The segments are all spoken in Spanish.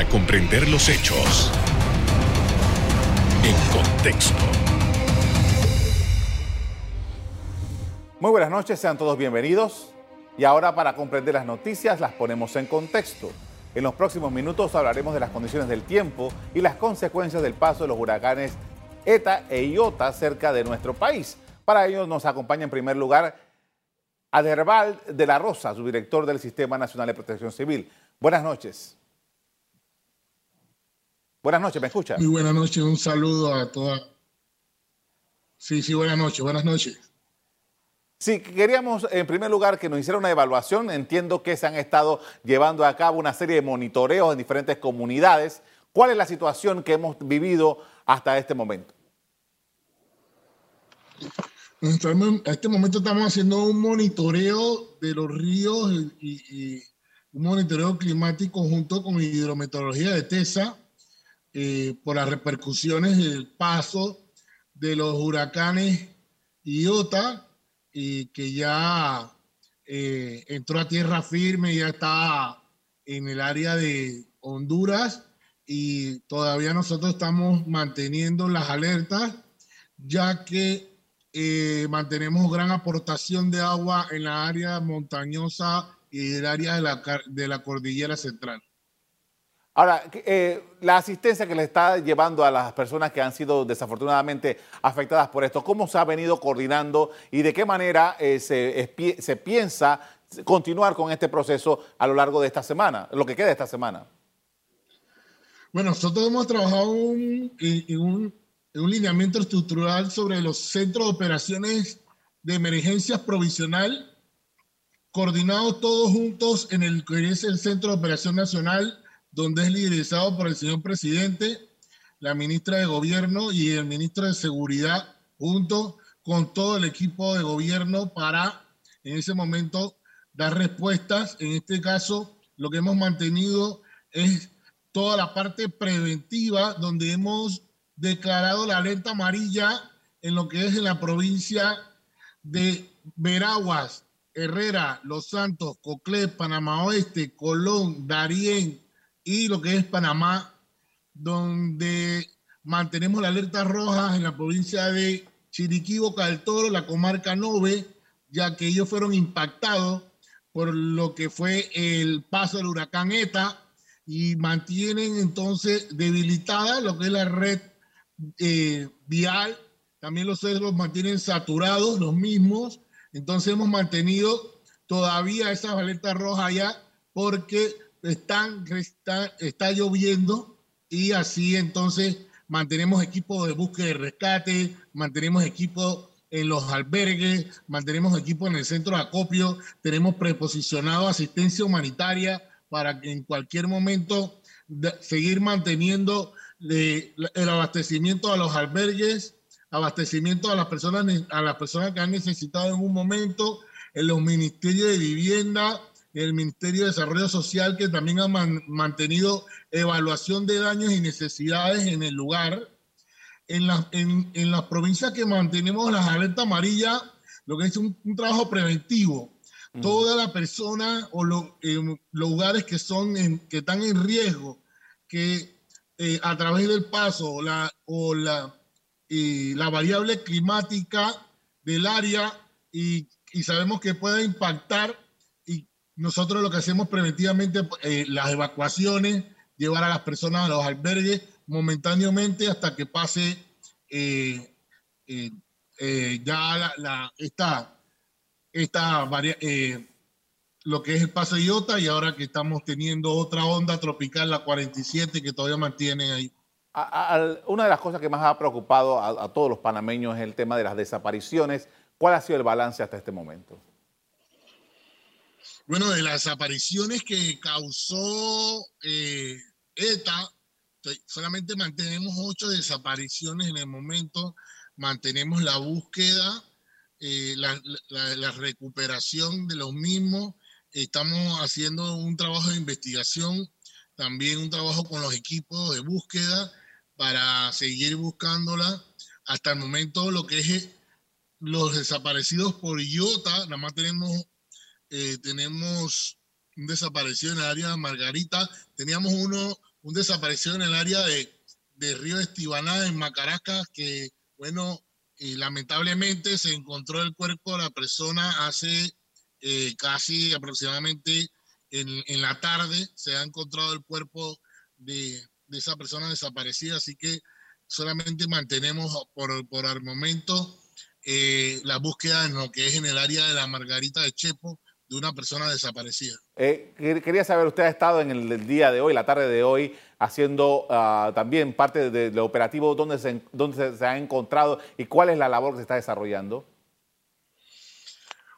para comprender los hechos en contexto. Muy buenas noches, sean todos bienvenidos. Y ahora para comprender las noticias las ponemos en contexto. En los próximos minutos hablaremos de las condiciones del tiempo y las consecuencias del paso de los huracanes ETA e IOTA cerca de nuestro país. Para ello nos acompaña en primer lugar Aderbal de la Rosa, su director del Sistema Nacional de Protección Civil. Buenas noches. Buenas noches, ¿me escucha? Muy buenas noches, un saludo a todas. Sí, sí, buenas noches, buenas noches. Sí, queríamos en primer lugar que nos hiciera una evaluación. Entiendo que se han estado llevando a cabo una serie de monitoreos en diferentes comunidades. ¿Cuál es la situación que hemos vivido hasta este momento? En este momento estamos haciendo un monitoreo de los ríos y, un monitoreo climático junto con hidrometeorología de TESA eh, por las repercusiones del paso de los huracanes Iota, y que ya eh, entró a tierra firme, ya está en el área de Honduras y todavía nosotros estamos manteniendo las alertas, ya que eh, mantenemos gran aportación de agua en la área montañosa y el área de la, de la cordillera central. Ahora, eh, la asistencia que le está llevando a las personas que han sido desafortunadamente afectadas por esto, ¿cómo se ha venido coordinando y de qué manera eh, se, piensa continuar con este proceso a lo largo de esta semana, lo que queda esta semana? Bueno, nosotros hemos trabajado en, un, lineamiento estructural sobre los centros de operaciones de emergencias provisional, coordinados todos juntos en el que es el Centro de Operación Nacional donde es liderizado por el señor presidente, la ministra de Gobierno y el ministro de Seguridad, junto con todo el equipo de gobierno para, en ese momento, dar respuestas. En este caso, lo que hemos mantenido es toda la parte preventiva, donde hemos declarado la alerta amarilla en lo que es en la provincia de Veraguas, Herrera, Los Santos, Coclé, Panamá Oeste, Colón, Darién, y lo que es Panamá, donde mantenemos la alerta roja en la provincia de Chiriquí, Boca del Toro, la comarca Nove, ya que ellos fueron impactados por lo que fue el paso del huracán ETA y mantienen entonces debilitada lo que es la red eh, vial. También los cerros mantienen saturados, los mismos. Entonces hemos mantenido todavía esas alertas rojas allá porque están, está, está lloviendo y así entonces mantenemos equipos de búsqueda y rescate, mantenemos equipos en los albergues, mantenemos equipos en el centro de acopio, tenemos preposicionado asistencia humanitaria para que en cualquier momento seguir manteniendo el abastecimiento a los albergues, abastecimiento a las personas a las personas que han necesitado en un momento, en los ministerios de vivienda, el Ministerio de Desarrollo Social, que también ha mantenido evaluación de daños y necesidades en el lugar. En, en, las provincias que mantenemos las alertas amarillas, lo que es un, trabajo preventivo. Mm. Toda la persona o los lugares que, son que están en riesgo, que eh, a través del paso la, o la, la variable climática del área y, y sabemos que puede impactar nosotros lo que hacemos preventivamente, eh, las evacuaciones, llevar a las personas a los albergues momentáneamente hasta que pase eh, eh, ya la, esta, esta lo que es el paso Iota y ahora que estamos teniendo otra onda tropical, la 47, que todavía mantiene ahí. una de las cosas que más ha preocupado a, a todos los panameños es el tema de las desapariciones. ¿Cuál ha sido el balance hasta este momento? Bueno, de las apariciones que causó eh, ETA, solamente mantenemos ocho desapariciones en el momento, mantenemos la búsqueda, eh, la, recuperación de los mismos, estamos haciendo un trabajo de investigación, también un trabajo con los equipos de búsqueda para seguir buscándola. Hasta el momento lo que es los desaparecidos por IOTA, nada más tenemos eh, tenemos un desaparecido en el área de Margarita, teníamos uno un desaparecido en el área de, de Río Estibaná, en Macaracas, que, bueno, lamentablemente se encontró el cuerpo de la persona hace eh, casi aproximadamente en, la tarde, se ha encontrado el cuerpo de, esa persona desaparecida, así que solamente mantenemos por, por el momento eh, la búsqueda en lo que es en el área de la Margarita de Chepo de una persona desaparecida. Eh, quería saber, usted ha estado en el, día de hoy, la tarde de hoy, haciendo ah, también parte del operativo, ¿dónde se, dónde se ha encontrado y cuál es la labor que se está desarrollando?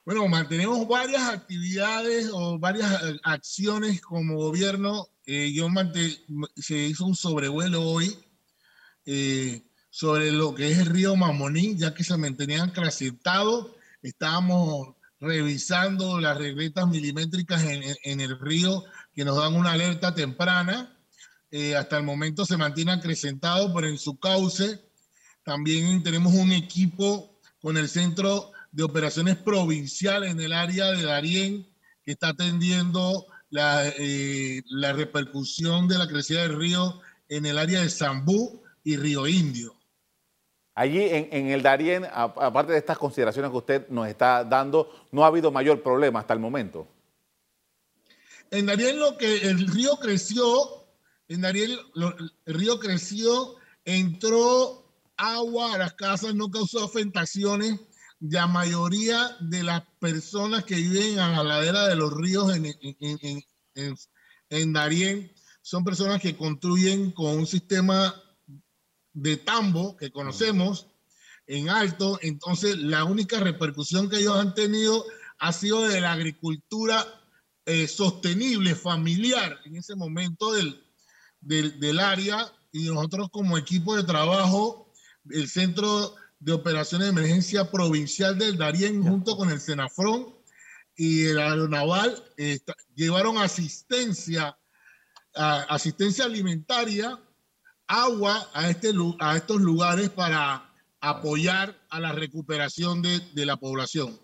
Bueno, mantenemos varias actividades o varias eh, acciones como gobierno. Eh, yo se hizo un sobrevuelo hoy sobre lo que es el río Mamoní, ya que se mantenían acrecentados. Estábamos revisando las regletas milimétricas en, el río que nos dan una alerta temprana. Eh, hasta el momento se mantiene acrecentado, pero en su cauce también tenemos un equipo con el Centro de Operaciones Provincial en el área de Darién que está atendiendo la, eh, la repercusión de la crecida del río en el área de Zambú y Río Indio. Allí en, el Darién, aparte de estas consideraciones que usted nos está dando, no ha habido mayor problema hasta el momento. En Darién lo que el río creció, en Darién el río creció, entró agua a las casas, no causó afectaciones. La mayoría de las personas que viven a la ladera de los ríos en, en, en Darién son personas que construyen con un sistema de tambo que conocemos en alto, entonces la única repercusión que ellos han tenido ha sido de la agricultura eh, sostenible, familiar, en ese momento del, del, área, y nosotros como equipo de trabajo, el Centro de Operaciones de Emergencia Provincial del Darién, junto con el Senafrón y el Aeronaval, llevaron asistencia, asistencia alimentaria agua a, este, a estos lugares para apoyar a la recuperación de, la población.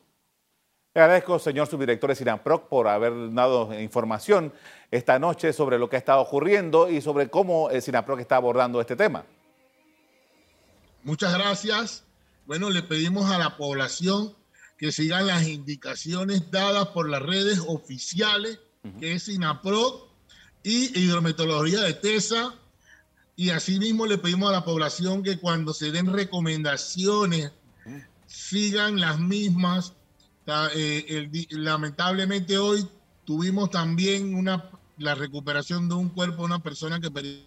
Le agradezco, señor subdirector de SINAPROC, por haber dado información esta noche sobre lo que ha estado ocurriendo y sobre cómo el SINAPROC está abordando este tema. Muchas gracias. Bueno, le pedimos a la población que sigan las indicaciones dadas por las redes oficiales, que es SINAPROC y Hidrometeorología de TESA, y asimismo le pedimos a la población que cuando se den recomendaciones sigan las mismas. Eh, lamentablemente hoy tuvimos también una, la recuperación de un cuerpo de una persona que,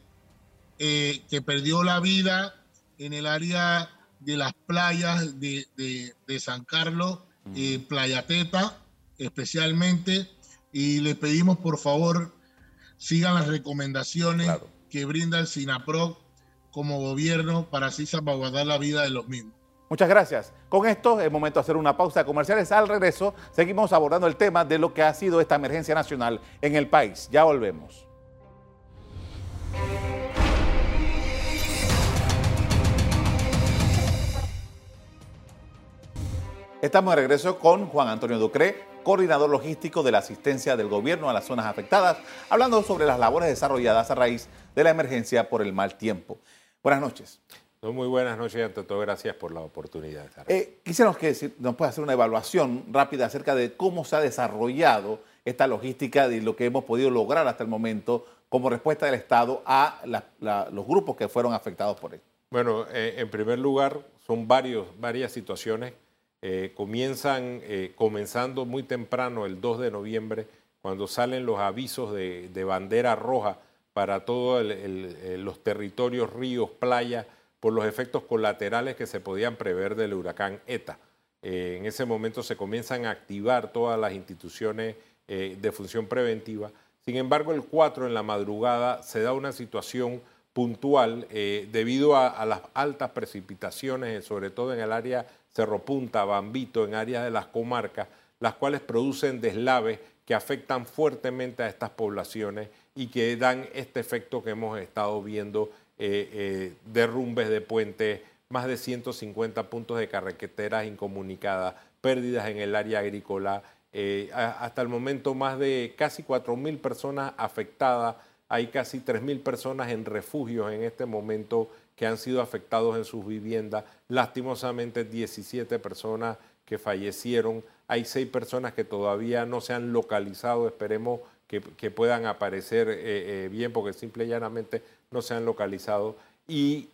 eh, que perdió la vida en el área de las playas de, San Carlos, eh, Playa Teta especialmente, y le pedimos por favor sigan las recomendaciones que brinda el SINAPROC como gobierno para así salvaguardar la vida de los mismos. Muchas gracias. Con esto es momento de hacer una pausa comerciales. Al regreso seguimos abordando el tema de lo que ha sido esta emergencia nacional en el país. Ya volvemos. Estamos de regreso con Juan Antonio Ducré, coordinador logístico de la asistencia del gobierno a las zonas afectadas, hablando sobre las labores desarrolladas a raíz de la emergencia por el mal tiempo. Buenas noches. Muy buenas noches ante todo gracias por la oportunidad. Eh, quisiéramos que nos pueda hacer una evaluación rápida acerca de cómo se ha desarrollado esta logística y lo que hemos podido lograr hasta el momento como respuesta del Estado a los grupos que fueron afectados por esto. Bueno, eh, en primer lugar, son varios, varias situaciones. Eh, comienzan, comenzando muy temprano, el 2 de noviembre, cuando salen los avisos de, de bandera roja para todos los territorios, ríos, playas, por los efectos colaterales que se podían prever del huracán ETA. Eh, en ese momento se comienzan a activar todas las instituciones eh, de función preventiva. Sin embargo, el 4 en la madrugada se da una situación puntual eh, debido a, a, las altas precipitaciones, sobre todo en el área Cerro Punta, Bambito, en áreas de las comarcas, las cuales producen deslaves que afectan fuertemente a estas poblaciones y que dan este efecto que hemos estado viendo, eh, eh, derrumbes de puentes, más de 150 puntos de carreteras incomunicadas, pérdidas en el área agrícola, eh, hasta el momento más de casi 4.000 personas afectadas. Hay casi 3.000 personas en refugios en este momento que han sido afectados en sus viviendas. Lastimosamente 17 personas que fallecieron. Hay seis personas que todavía no se han localizado. Esperemos que, puedan aparecer eh, eh, bien porque simple y llanamente no se han localizado. Y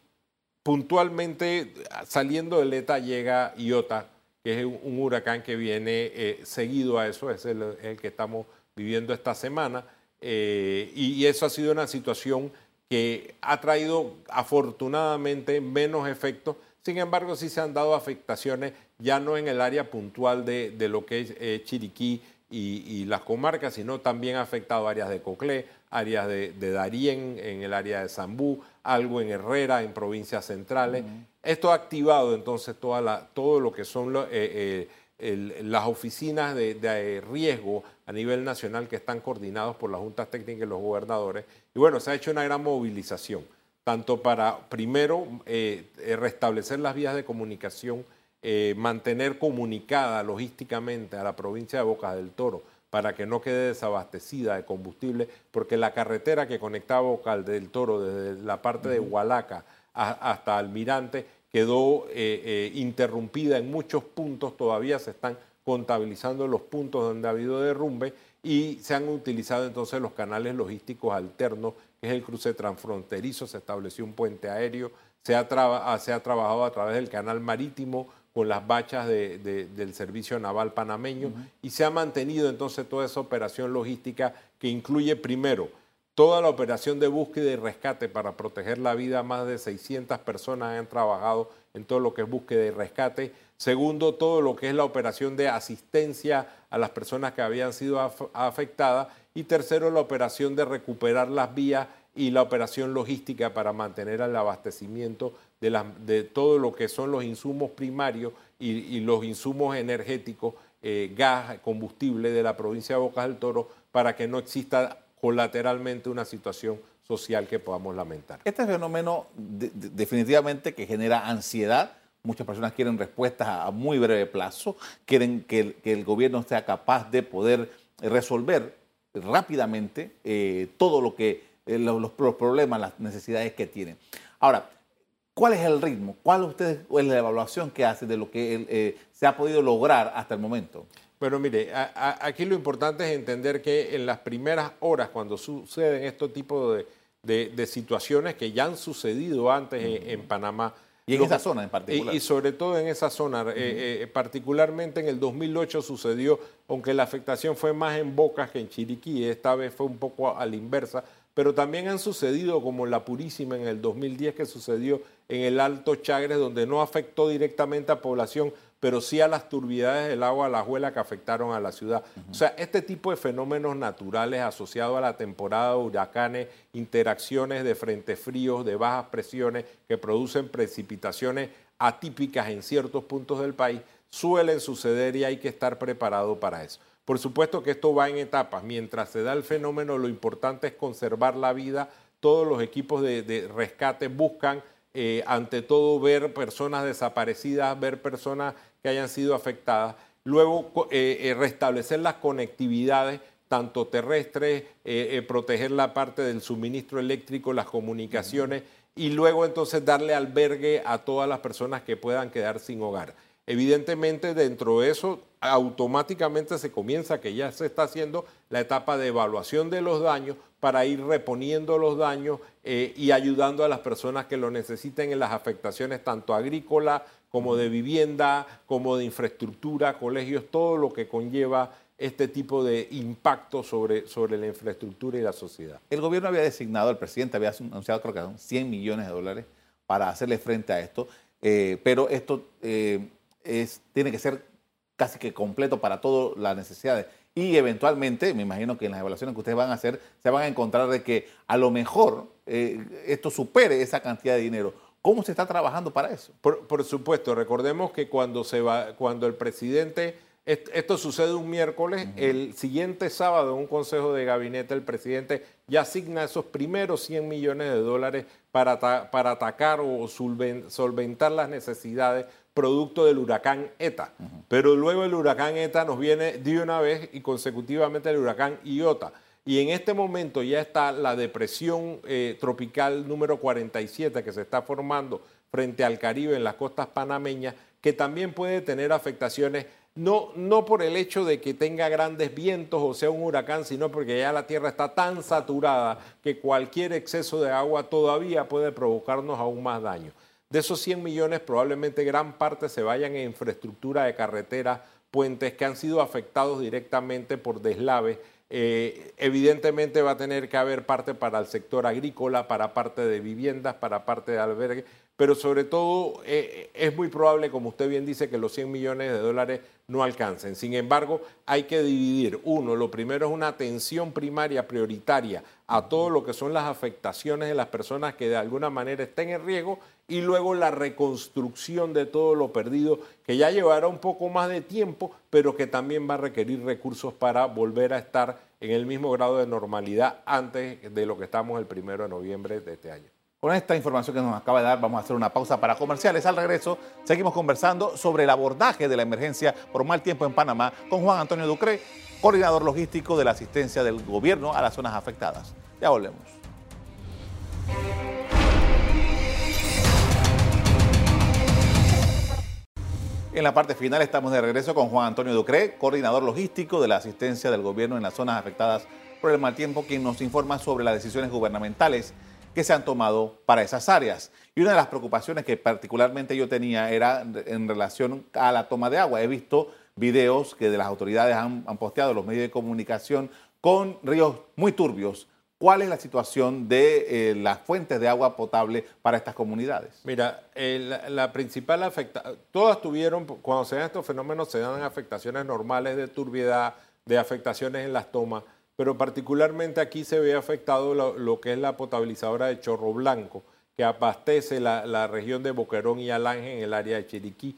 puntualmente saliendo del ETA llega Iota, que es un, huracán que viene eh, seguido a eso, es el, que estamos viviendo esta semana. y eso ha sido una situación que ha traído afortunadamente menos efectos. Sin embargo, sí se han dado afectaciones ya no en el área puntual de, lo que es eh, Chiriquí y, las comarcas, sino también ha afectado áreas de Coclé, áreas de, Darién, en el área de Zambú, algo en Herrera, en provincias centrales. Esto ha activado entonces toda la, todo lo que son eh, eh, las oficinas de, de, riesgo a nivel nacional que están coordinados por las juntas técnicas y los gobernadores. Y bueno, se ha hecho una gran movilización, tanto para primero restablecer las vías de comunicación eh, mantener comunicada logísticamente a la provincia de Bocas del Toro para que no quede desabastecida de combustible, porque la carretera que conectaba Bocas del Toro desde la parte de Hualaca hasta Almirante quedó eh, eh, interrumpida en muchos puntos, todavía se están contabilizando los puntos donde ha habido derrumbe y se han utilizado entonces los canales logísticos alternos, que es el cruce transfronterizo, se estableció un puente aéreo, se ha, se ha trabajado a través del canal marítimo con las bachas del Servicio Naval Panameño y se ha mantenido entonces toda esa operación logística que incluye primero toda la operación de búsqueda y rescate para proteger la vida. Más de 600 personas han trabajado en todo lo que es búsqueda y rescate. Segundo, todo lo que es la operación de asistencia a las personas que habían sido afectadas. Y tercero, la operación de recuperar las vías y la operación logística para mantener el abastecimiento de, de todo lo que son los insumos primarios y, los insumos energéticos, eh, gas, combustible de la provincia de Bocas del Toro, para que no exista colateralmente una situación social que podamos lamentar. Este fenómeno definitivamente que genera ansiedad. Muchas personas quieren respuestas a muy breve plazo, quieren que el, gobierno sea capaz de poder resolver rápidamente eh, todo lo que eh, los, problemas, las necesidades que tienen. Ahora, ¿cuál es el ritmo? ¿Cuál usted, es la evaluación que hace de lo que eh, se ha podido lograr hasta el momento? Bueno, mire, aquí lo importante es entender que en las primeras horas, cuando suceden estos tipos de, situaciones que ya han sucedido antes en, Panamá, y en esa zona en particular. Y, sobre todo en esa zona, eh, particularmente en el 2008 sucedió, aunque la afectación fue más en Bocas que en Chiriquí, esta vez fue un poco a la inversa, pero también han sucedido como la Purísima en el 2010 que sucedió en el Alto Chagres, donde no afectó directamente a población, pero sí a las turbidades del agua, a la ajuela que afectaron a la ciudad. O sea, este tipo de fenómenos naturales asociados a la temporada de huracanes, interacciones de frentes fríos, de bajas presiones que producen precipitaciones atípicas en ciertos puntos del país, suelen suceder y hay que estar preparado para eso. Por supuesto que esto va en etapas. Mientras se da el fenómeno, lo importante es conservar la vida. Todos los equipos de, rescate buscan, eh, ante todo, ver personas desaparecidas, ver personas que hayan sido afectadas. Luego, eh, eh, restablecer las conectividades tanto terrestres, proteger la parte del suministro eléctrico, las comunicaciones y luego entonces darle albergue a todas las personas que puedan quedar sin hogar. Evidentemente, dentro de eso, automáticamente se comienza, que ya se está haciendo la etapa de evaluación de los daños para ir reponiendo los daños eh, y ayudando a las personas que lo necesiten en las afectaciones tanto agrícolas como de vivienda, como de infraestructura, colegios, todo lo que conlleva este tipo de impacto sobre, sobre la infraestructura y la sociedad. El gobierno había designado, el presidente había anunciado creo que 100 millones de dólares para hacerle frente a esto, eh, pero esto... Eh, tiene que ser casi que completo para todas las necesidades. Y eventualmente, me imagino que en las evaluaciones que ustedes van a hacer, se van a encontrar de que a lo mejor eh, esto supere esa cantidad de dinero. ¿Cómo se está trabajando para eso? Por, supuesto, recordemos que cuando, se va, cuando el presidente, esto sucede un miércoles, el siguiente sábado en un consejo de gabinete el presidente ya asigna esos primeros 100 millones de dólares para, para atacar o solventar las necesidades producto del huracán ETA. Pero luego el huracán ETA nos viene de una vez y consecutivamente el huracán Iota. y en este momento ya está la depresión eh, tropical número 47 que se está formando frente al Caribe en las costas panameñas, que también puede tener afectaciones no, no por el hecho de que tenga grandes vientos o sea un huracán, sino porque ya la tierra está tan saturada que cualquier exceso de agua todavía puede provocarnos aún más daño. De esos 100 millones, probablemente gran parte se vayan en infraestructura de carreteras, puentes que han sido afectados directamente por deslaves. Eh, evidentemente va a tener que haber parte para el sector agrícola, para parte de viviendas, para parte de albergue, pero sobre todo eh, es muy probable, como usted bien dice, que los 100 millones de dólares no alcancen. Sin embargo, hay que dividir. Uno, lo primero es una atención primaria prioritaria a todo lo que son las afectaciones de las personas que de alguna manera estén en riesgo y luego la reconstrucción de todo lo perdido, que ya llevará un poco más de tiempo, pero que también va a requerir recursos para volver a estar en el mismo grado de normalidad antes de lo que estamos el primero de noviembre de este año. Con esta información que nos acaba de dar, vamos a hacer una pausa para comerciales. Al regreso, seguimos conversando sobre el abordaje de la emergencia por mal tiempo en Panamá con Juan Antonio Ducre, coordinador logístico de la asistencia del gobierno a las zonas afectadas. Ya volvemos. En la parte final estamos de regreso con Juan Antonio Ducre, coordinador logístico de la asistencia del gobierno en las zonas afectadas por el mal tiempo, quien nos informa sobre las decisiones gubernamentales que se han tomado para esas áreas. Y una de las preocupaciones que particularmente yo tenía era en relación a la toma de agua. He visto videos que de las autoridades han, posteado los medios de comunicación con ríos muy turbios. ¿Cuál es la situación de eh, las fuentes de agua potable para estas comunidades? Mira, la, principal afectación, todas tuvieron, cuando se dan estos fenómenos, se dan afectaciones normales de turbiedad, de afectaciones en las tomas pero particularmente aquí se ve afectado lo, que es la potabilizadora de Chorro Blanco, que abastece la, región de Boquerón y Alange en el área de Chiriquí.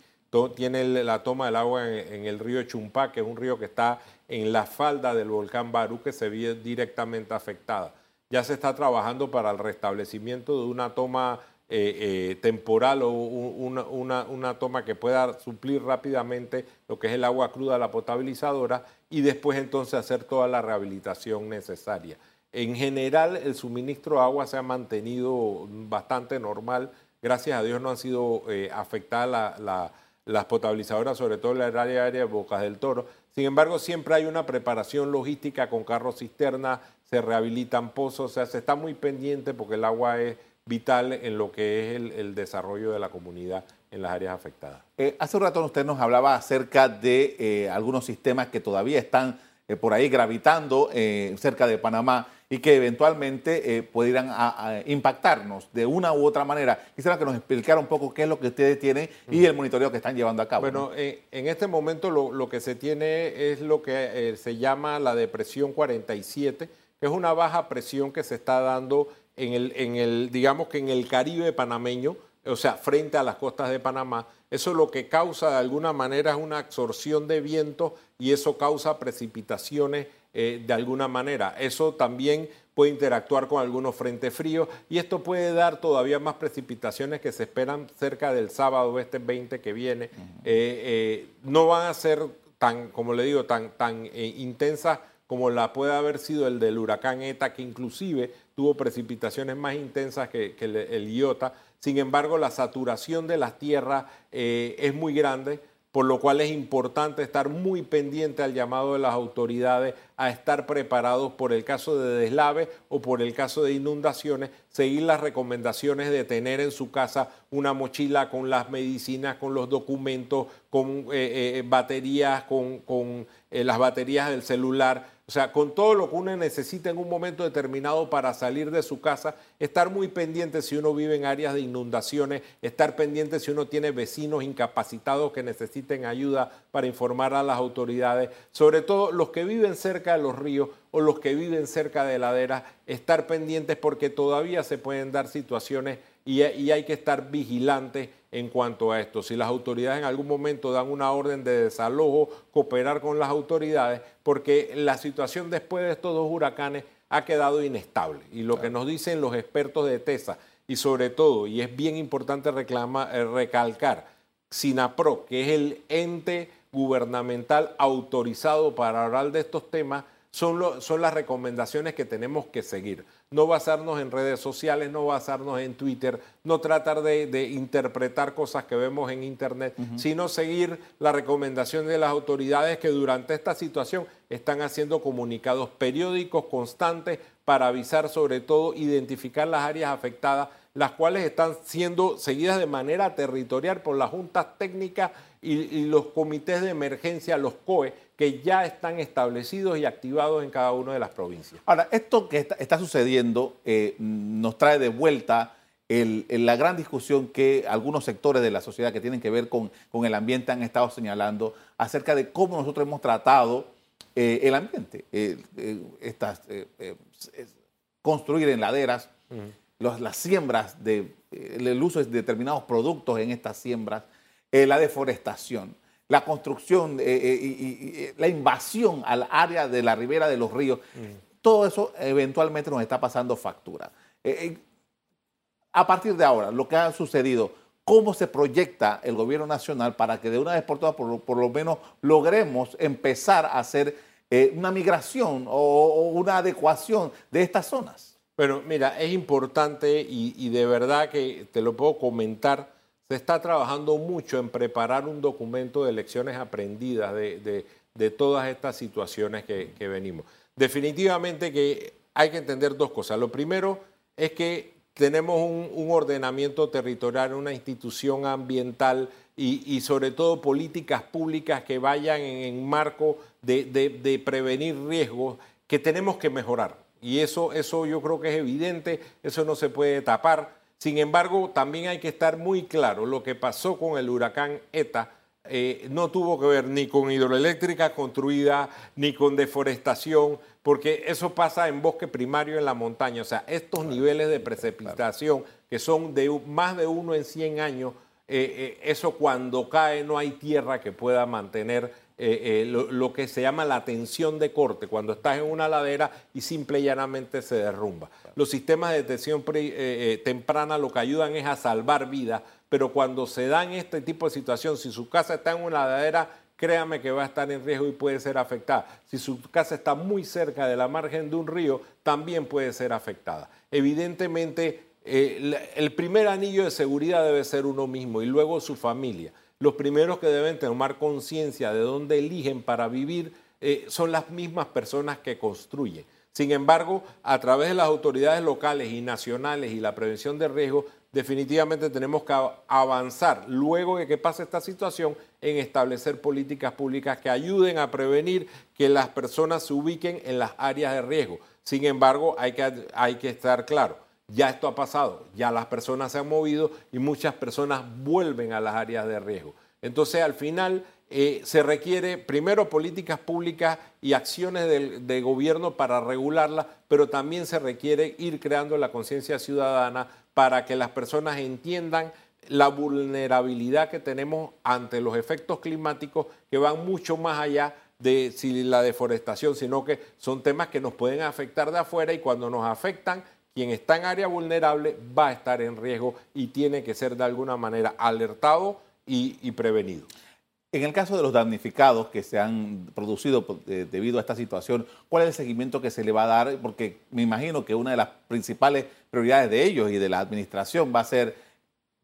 Tiene la toma del agua en, el río Chumpá, que es un río que está en la falda del volcán Barú, que se ve directamente afectada. Ya se está trabajando para el restablecimiento de una toma eh, eh, temporal o una, toma que pueda suplir rápidamente lo que es el agua cruda, la potabilizadora, y después entonces hacer toda la rehabilitación necesaria. En general, el suministro de agua se ha mantenido bastante normal. Gracias a Dios no han sido eh, afectadas las potabilizadoras, sobre todo en área, área de Bocas del Toro. Sin embargo, siempre hay una preparación logística con carros cisterna, se rehabilitan pozos, o sea, se está muy pendiente porque el agua es vital en lo que es el, desarrollo de la comunidad en las áreas afectadas. Eh, hace un rato usted nos hablaba acerca de eh, algunos sistemas que todavía están eh, por ahí gravitando cerca de Panamá y que eventualmente pudieran impactarnos de una u otra manera. Quisiera que nos explicara un poco qué es lo que ustedes tienen y el monitoreo que están llevando a cabo. Bueno, en este momento lo, lo, que se tiene es lo que se llama la depresión 47, que es una baja presión que se está dando en el, en el, digamos que en el Caribe panameño, o sea, frente a las costas de Panamá, eso lo que causa de alguna manera es una absorción de viento y eso causa precipitaciones eh, de alguna manera. Eso también puede interactuar con algunos frentes fríos y esto puede dar todavía más precipitaciones que se esperan cerca del sábado este 20 que viene. Eh, eh, no van a ser tan, como le digo, tan, tan intensas como la puede haber sido el del huracán ETA, que inclusive tuvo precipitaciones más intensas que, el, IOTA. Sin embargo, la saturación de las tierras eh, es muy grande, por lo cual es importante estar muy pendiente al llamado de las autoridades a estar preparados por el caso de deslave o por el caso de inundaciones, seguir las recomendaciones de tener en su casa una mochila con las medicinas, con los documentos, con eh, eh, baterías, con, con las baterías del celular o sea, con todo lo que uno necesita en un momento determinado para salir de su casa, estar muy pendiente si uno vive en áreas de inundaciones, estar pendiente si uno tiene vecinos incapacitados que necesiten ayuda para informar a las autoridades, sobre todo los que viven cerca de los ríos o los que viven cerca de laderas, estar pendientes porque todavía se pueden dar situaciones y, hay que estar vigilantes en cuanto a esto. Si las autoridades en algún momento dan una orden de desalojo, cooperar con las autoridades, porque la situación después de estos dos huracanes ha quedado inestable. Y lo que nos dicen los expertos de TESA, y sobre todo, y es bien importante eh, recalcar, SINAPRO, que es el ente gubernamental autorizado para hablar de estos temas, son, son las recomendaciones que tenemos que seguir. No basarnos en redes sociales, no basarnos en Twitter, no tratar de, interpretar cosas que vemos en Internet, sino seguir la recomendación de las autoridades que durante esta situación están haciendo comunicados periódicos constantes para avisar sobre todo, identificar las áreas afectadas, las cuales están siendo seguidas de manera territorial por las juntas técnicas y, los comités de emergencia, los COE, que ya están establecidos y activados en cada una de las provincias. Ahora, esto que está, sucediendo eh, nos trae de vuelta la gran discusión que algunos sectores de la sociedad que tienen que ver con, el ambiente han estado señalando acerca de cómo nosotros hemos tratado eh, el ambiente. Eh, estas, construir en laderas, las siembras, de, el uso de determinados productos en estas siembras, eh, la deforestación, la construcción eh, eh, y, la invasión al área de la ribera de los ríos, mm. todo eso eventualmente nos está pasando factura. a partir de ahora, lo que ha sucedido, ¿cómo se proyecta el gobierno nacional para que de una vez por todas, por, lo menos, logremos empezar a hacer una migración o, una adecuación de estas zonas? Bueno, mira, es importante y de verdad que te lo puedo comentar se está trabajando mucho en preparar un documento de lecciones aprendidas de, todas estas situaciones que, venimos. Definitivamente que hay que entender dos cosas. Lo primero es que tenemos un, ordenamiento territorial, una institución ambiental y, sobre todo políticas públicas que vayan en, marco de, prevenir riesgos que tenemos que mejorar. Y eso, eso yo creo que es evidente, eso no se puede tapar. Sin embargo, también hay que estar muy claro, lo que pasó con el huracán ETA eh, no tuvo que ver ni con hidroeléctrica construida, ni con deforestación, porque eso pasa en bosque primario en la montaña. O sea, estos niveles de precipitación, que son de más de uno en 100 años, eh, eh, eso cuando cae no hay tierra que pueda mantener eh, lo, que se llama la tensión de corte, cuando estás en una ladera y simple y llanamente se derrumba. Los sistemas de detección temprana lo que ayudan es a salvar vidas, pero cuando se dan este tipo de situación, si su casa está en una ladera, créame que va a estar en riesgo y puede ser afectada. Si su casa está muy cerca de la margen de un río, también puede ser afectada. Evidentemente, eh, el primer anillo de seguridad debe ser uno mismo y luego su familia. Los primeros que deben tomar conciencia de dónde eligen para vivir eh, son las mismas personas que construyen. Sin embargo, a través de las autoridades locales y nacionales y la prevención de riesgo, definitivamente tenemos que avanzar luego de que pase esta situación en establecer políticas públicas que ayuden a prevenir que las personas se ubiquen en las áreas de riesgo. Sin embargo, hay que, hay que estar claro ya esto ha pasado, ya las personas se han movido y muchas personas vuelven a las áreas de riesgo. Entonces, al final, eh, se requiere primero políticas públicas y acciones de gobierno para regularla, pero también se requiere ir creando la conciencia ciudadana para que las personas entiendan la vulnerabilidad que tenemos ante los efectos climáticos que van mucho más allá de la deforestación, sino que son temas que nos pueden afectar de afuera y cuando nos afectan quien está en área vulnerable va a estar en riesgo y tiene que ser de alguna manera alertado y, prevenido. En el caso de los damnificados que se han producido eh, debido a esta situación, ¿cuál es el seguimiento que se le va a dar? Porque me imagino que una de las principales prioridades de ellos y de la administración va a ser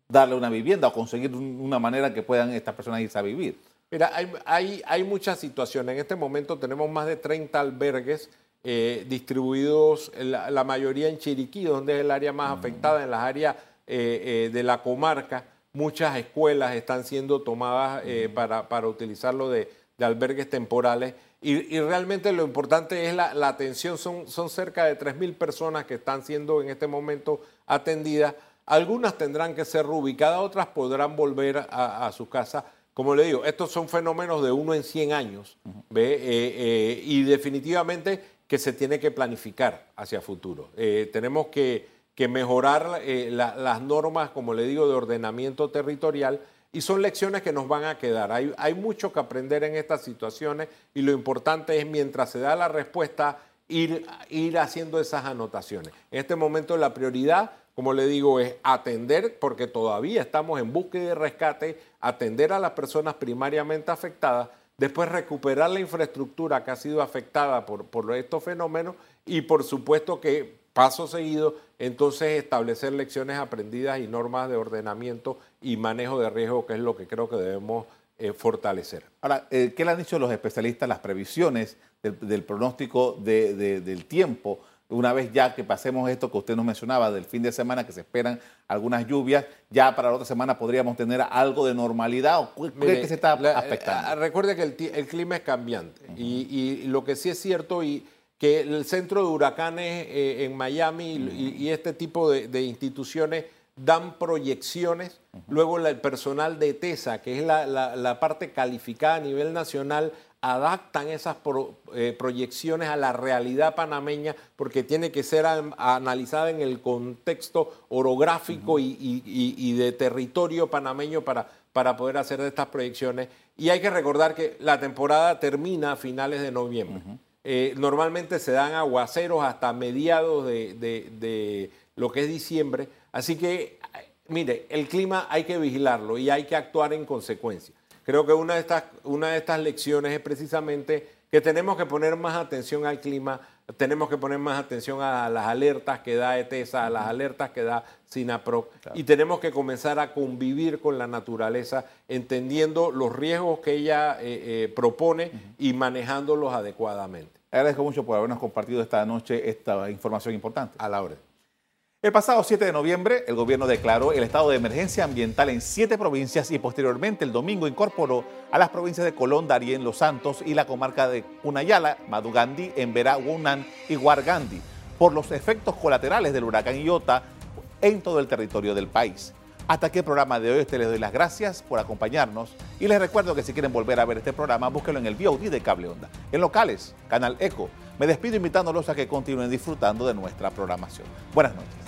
darle una vivienda o conseguir una manera que puedan estas personas irse a vivir. Mira, hay, hay muchas situaciones. En este momento tenemos más de 30 albergues eh, distribuidos la, mayoría en Chiriquí, donde es el área más afectada, en las áreas eh, eh, de la comarca. Muchas escuelas están siendo tomadas para, para, utilizarlo de, albergues temporales. Y, realmente lo importante es la, atención. Son, son cerca de 3.000 personas que están siendo en este momento atendidas. Algunas tendrán que ser reubicadas, otras podrán volver a, a su casa. Como le digo, estos son fenómenos de uno en 100 años. ¿ve? y definitivamente que se tiene que planificar hacia futuro. Eh, tenemos que, mejorar eh, las normas, como le digo, de ordenamiento territorial y son lecciones que nos van a quedar. Hay, hay mucho que aprender en estas situaciones y lo importante es, mientras se da la respuesta, ir, ir haciendo esas anotaciones. En este momento la prioridad, como le digo, es atender, porque todavía estamos en búsqueda y rescate, atender a las personas primariamente afectadas después recuperar la infraestructura que ha sido afectada por, por estos fenómenos y por supuesto que paso seguido, entonces establecer lecciones aprendidas y normas de ordenamiento y manejo de riesgo, que es lo que creo que debemos eh, fortalecer. Ahora, eh, ¿qué le han dicho los especialistas, las previsiones del, pronóstico del tiempo? Una vez ya que pasemos esto que usted nos mencionaba del fin de semana, que se esperan algunas lluvias, ya para la otra semana podríamos tener algo de normalidad. O qué que se está afectando. Eh, recuerde que el, clima es cambiante. Y, lo que sí es cierto y que el centro de huracanes en Miami y, este tipo de instituciones dan proyecciones, luego el personal de TESA, que es la, parte calificada a nivel nacional, adaptan esas eh, proyecciones a la realidad panameña porque tiene que ser analizada en el contexto orográfico y, de territorio panameño para, para poder hacer estas proyecciones. Y hay que recordar que la temporada termina a finales de noviembre. Eh, normalmente se dan aguaceros hasta mediados de lo que es diciembre Así que, mire, el clima hay que vigilarlo y hay que actuar en consecuencia. Creo que una de estas, una de estas lecciones es precisamente que tenemos que poner más atención al clima, tenemos que poner más atención a las alertas que da ETESA, a las alertas que da SINAPRO, y tenemos que comenzar a convivir con la naturaleza, entendiendo los riesgos que ella eh, eh, propone y manejándolos adecuadamente. Agradezco mucho por habernos compartido esta noche esta información importante. A la hora. El pasado 7 de noviembre, el gobierno declaró el estado de emergencia ambiental en siete provincias y posteriormente el domingo incorporó a las provincias de Colón, Darién, Los Santos y la comarca de Cunayala, Madugandí, Emberá, Wunan y Huargandi por los efectos colaterales del huracán Iota en todo el territorio del país. Hasta aquí el programa de hoy. Te les doy las gracias por acompañarnos y les recuerdo que si quieren volver a ver este programa, búsquenlo en el VOD de Cable Onda. En locales, Canal Eco. Me despido invitándolos a que continúen disfrutando de nuestra programación. Buenas noches.